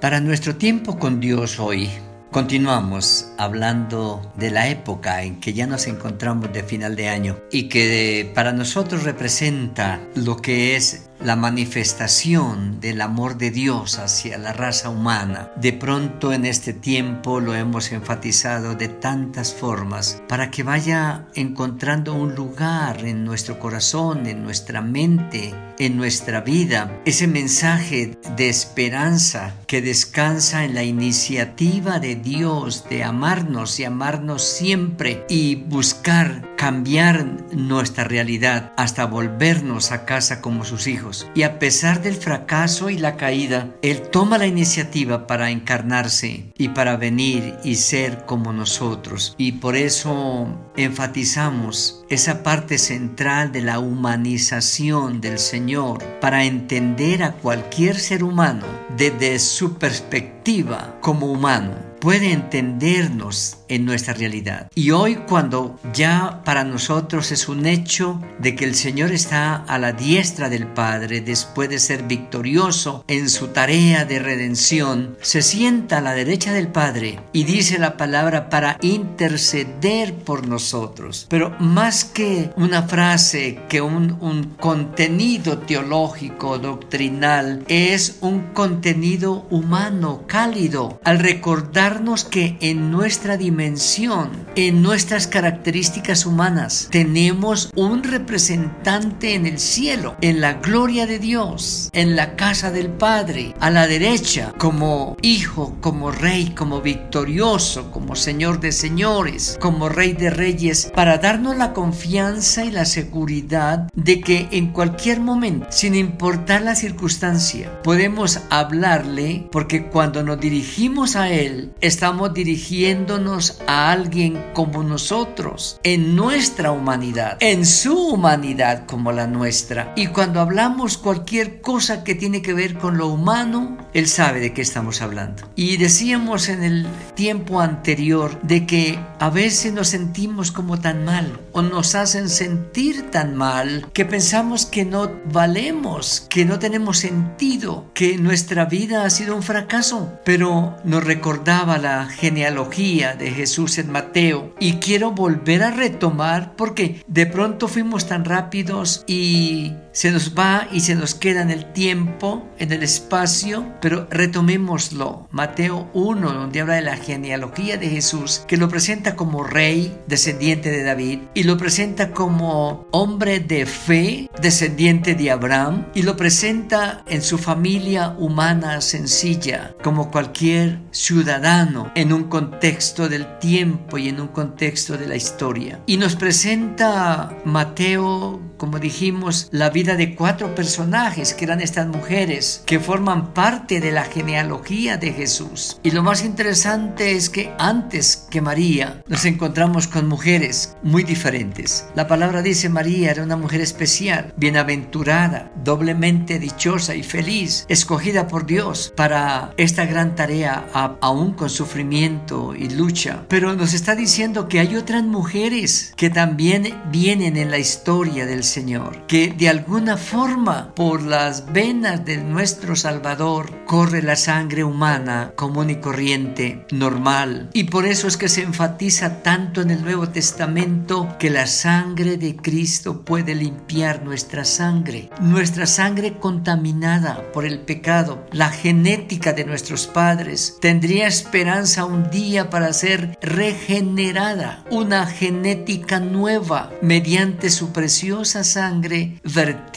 Para nuestro tiempo con Dios hoy, Continuamos hablando de la época en que ya nos encontramos de final de año y que para nosotros representa lo que es la manifestación del amor de Dios hacia la raza humana. De pronto en este tiempo lo hemos enfatizado de tantas formas para que vaya encontrando un lugar en nuestro corazón, en nuestra mente, en nuestra vida. Ese mensaje de esperanza que descansa en la iniciativa de Dios de amarnos y amarnos siempre y buscar cambiar nuestra realidad hasta volvernos a casa como sus hijos y a pesar del fracaso y la caída, Él toma la iniciativa para encarnarse y para venir y ser como nosotros. Y por eso enfatizamos esa parte central de la humanización del Señor para entender a cualquier ser humano desde su perspectiva como humano. Puede entendernos en nuestra realidad. Y hoy cuando ya para nosotros es un hecho de que el Señor está a la diestra del Padre después de ser victorioso en su tarea de redención, se sienta a la derecha del Padre y dice la palabra para interceder por nosotros. Pero más que una frase, que un, un contenido teológico, doctrinal, es un contenido humano, cálido, al recordar que en nuestra dimensión, en nuestras características humanas, tenemos un representante en el cielo, en la gloria de Dios, en la casa del Padre, a la derecha, como hijo, como rey, como victorioso, como señor de señores, como rey de reyes, para darnos la confianza y la seguridad de que en cualquier momento, sin importar la circunstancia, podemos hablarle porque cuando nos dirigimos a Él, estamos dirigiéndonos a alguien como nosotros, en nuestra humanidad, en su humanidad como la nuestra. Y cuando hablamos cualquier cosa que tiene que ver con lo humano, Él sabe de qué estamos hablando. Y decíamos en el tiempo anterior de que a veces nos sentimos como tan mal nos hacen sentir tan mal que pensamos que no valemos, que no tenemos sentido, que nuestra vida ha sido un fracaso. Pero nos recordaba la genealogía de Jesús en Mateo y quiero volver a retomar porque de pronto fuimos tan rápidos y se nos va y se nos queda en el tiempo, en el espacio, pero retomémoslo. Mateo 1, donde habla de la genealogía de Jesús, que lo presenta como rey, descendiente de David, y lo presenta como hombre de fe, descendiente de Abraham, y lo presenta en su familia humana sencilla, como cualquier ciudadano, en un contexto del tiempo y en un contexto de la historia. Y nos presenta Mateo, como dijimos, la vida de cuatro personajes que eran estas mujeres que forman parte de la genealogía de Jesús. Y lo más interesante es que antes que María nos encontramos con mujeres muy diferentes. La palabra dice María era una mujer especial, bienaventurada, doblemente dichosa y feliz, escogida por Dios para esta gran tarea aún con sufrimiento y lucha. Pero nos está diciendo que hay otras mujeres que también vienen en la historia del Señor, que de algún alguna forma por las venas de nuestro Salvador corre la sangre humana común y corriente, normal. Y por eso es que se enfatiza tanto en el Nuevo Testamento que la sangre de Cristo puede limpiar nuestra sangre, nuestra sangre contaminada por el pecado, la genética de nuestros padres. Tendría esperanza un día para ser regenerada, una genética nueva mediante su preciosa sangre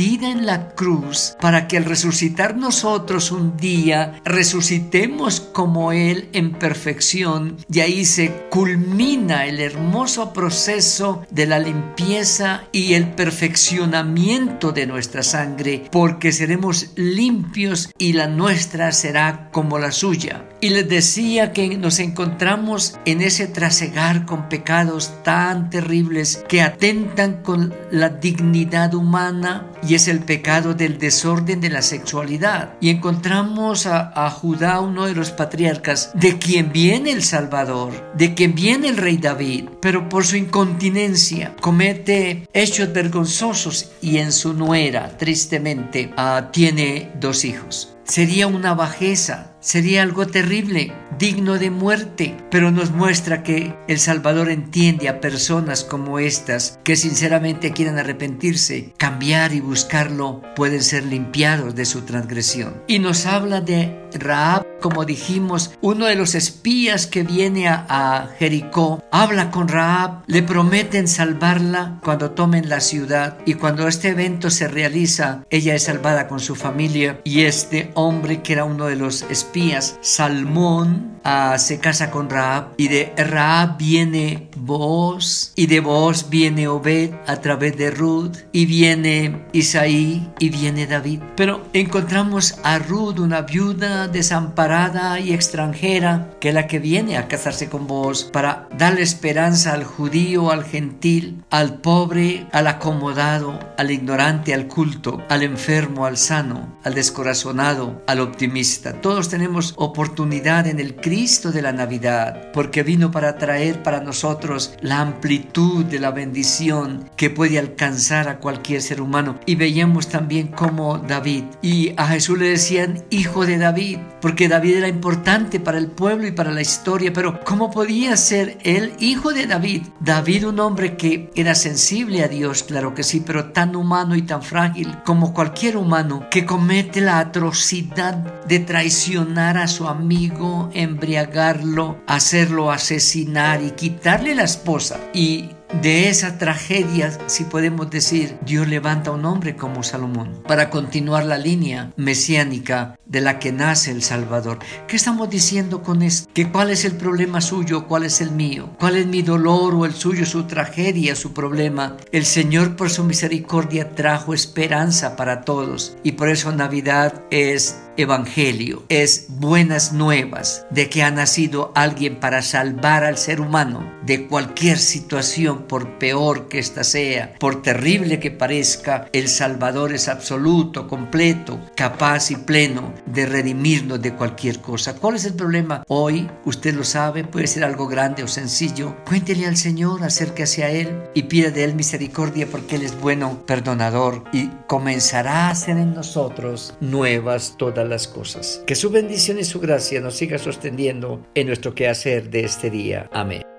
en la cruz para que al resucitar nosotros un día resucitemos como Él en perfección y ahí se culmina el hermoso proceso de la limpieza y el perfeccionamiento de nuestra sangre porque seremos limpios y la nuestra será como la suya. Y les decía que nos encontramos en ese trasegar con pecados tan terribles que atentan con la dignidad humana y es el pecado del desorden de la sexualidad. Y encontramos a, Judá, uno de los patriarcas, de quien viene el Salvador, de quien viene el rey David, pero por su incontinencia comete hechos vergonzosos y en su nuera, tristemente, ah, tiene dos hijos. Sería una bajeza sería algo terrible, digno de muerte, pero nos muestra que el Salvador entiende a personas como estas que sinceramente quieren arrepentirse, cambiar y buscarlo, pueden ser limpiados de su transgresión. Y nos habla de Raab, como dijimos, uno de los espías que viene a, Jericó, habla con Raab, le prometen salvarla cuando tomen la ciudad y cuando este evento se realiza, ella es salvada con su familia y este hombre que era uno de los espías, Salmón, ah, se casa con Raab y de Raab viene Boaz y de Boaz viene Obed a través de Ruth y viene Isaí y viene David. Pero encontramos a Ruth, una viuda desamparada y extranjera, que la que viene a casarse con vos para darle esperanza al judío, al gentil, al pobre, al acomodado, al ignorante, al culto, al enfermo, al sano, al descorazonado, al optimista. Todos tenemos oportunidad en el Cristo de la Navidad, porque vino para traer para nosotros la amplitud de la bendición que puede alcanzar a cualquier ser humano. Y veíamos también como David, y a Jesús le decían, hijo de David, porque David era importante para el pueblo y para la historia, pero ¿cómo podía ser el hijo de David? David, un hombre que era sensible a Dios, claro que sí, pero tan humano y tan frágil como cualquier humano, que comete la atrocidad de traicionar a su amigo, embriagarlo, hacerlo asesinar y quitarle la esposa. Y de esa tragedia, si podemos decir, Dios levanta a un hombre como Salomón para continuar la línea mesiánica de la que nace el Salvador. ¿Qué estamos diciendo con esto? ¿Que cuál es el problema suyo, cuál es el mío? ¿Cuál es mi dolor o el suyo, su tragedia, su problema? El Señor por su misericordia trajo esperanza para todos y por eso Navidad es evangelio, es buenas nuevas de que ha nacido alguien para salvar al ser humano de cualquier situación, por peor que ésta sea, por terrible que parezca, el Salvador es absoluto, completo, capaz y pleno de redimirnos de cualquier cosa. ¿Cuál es el problema? Hoy, usted lo sabe, puede ser algo grande o sencillo. Cuéntele al Señor, acérquese a Él y pida de Él misericordia porque Él es bueno, perdonador y comenzará a hacer en nosotros nuevas todas las cosas. Que su bendición y su gracia nos siga sosteniendo en nuestro quehacer de este día. Amén.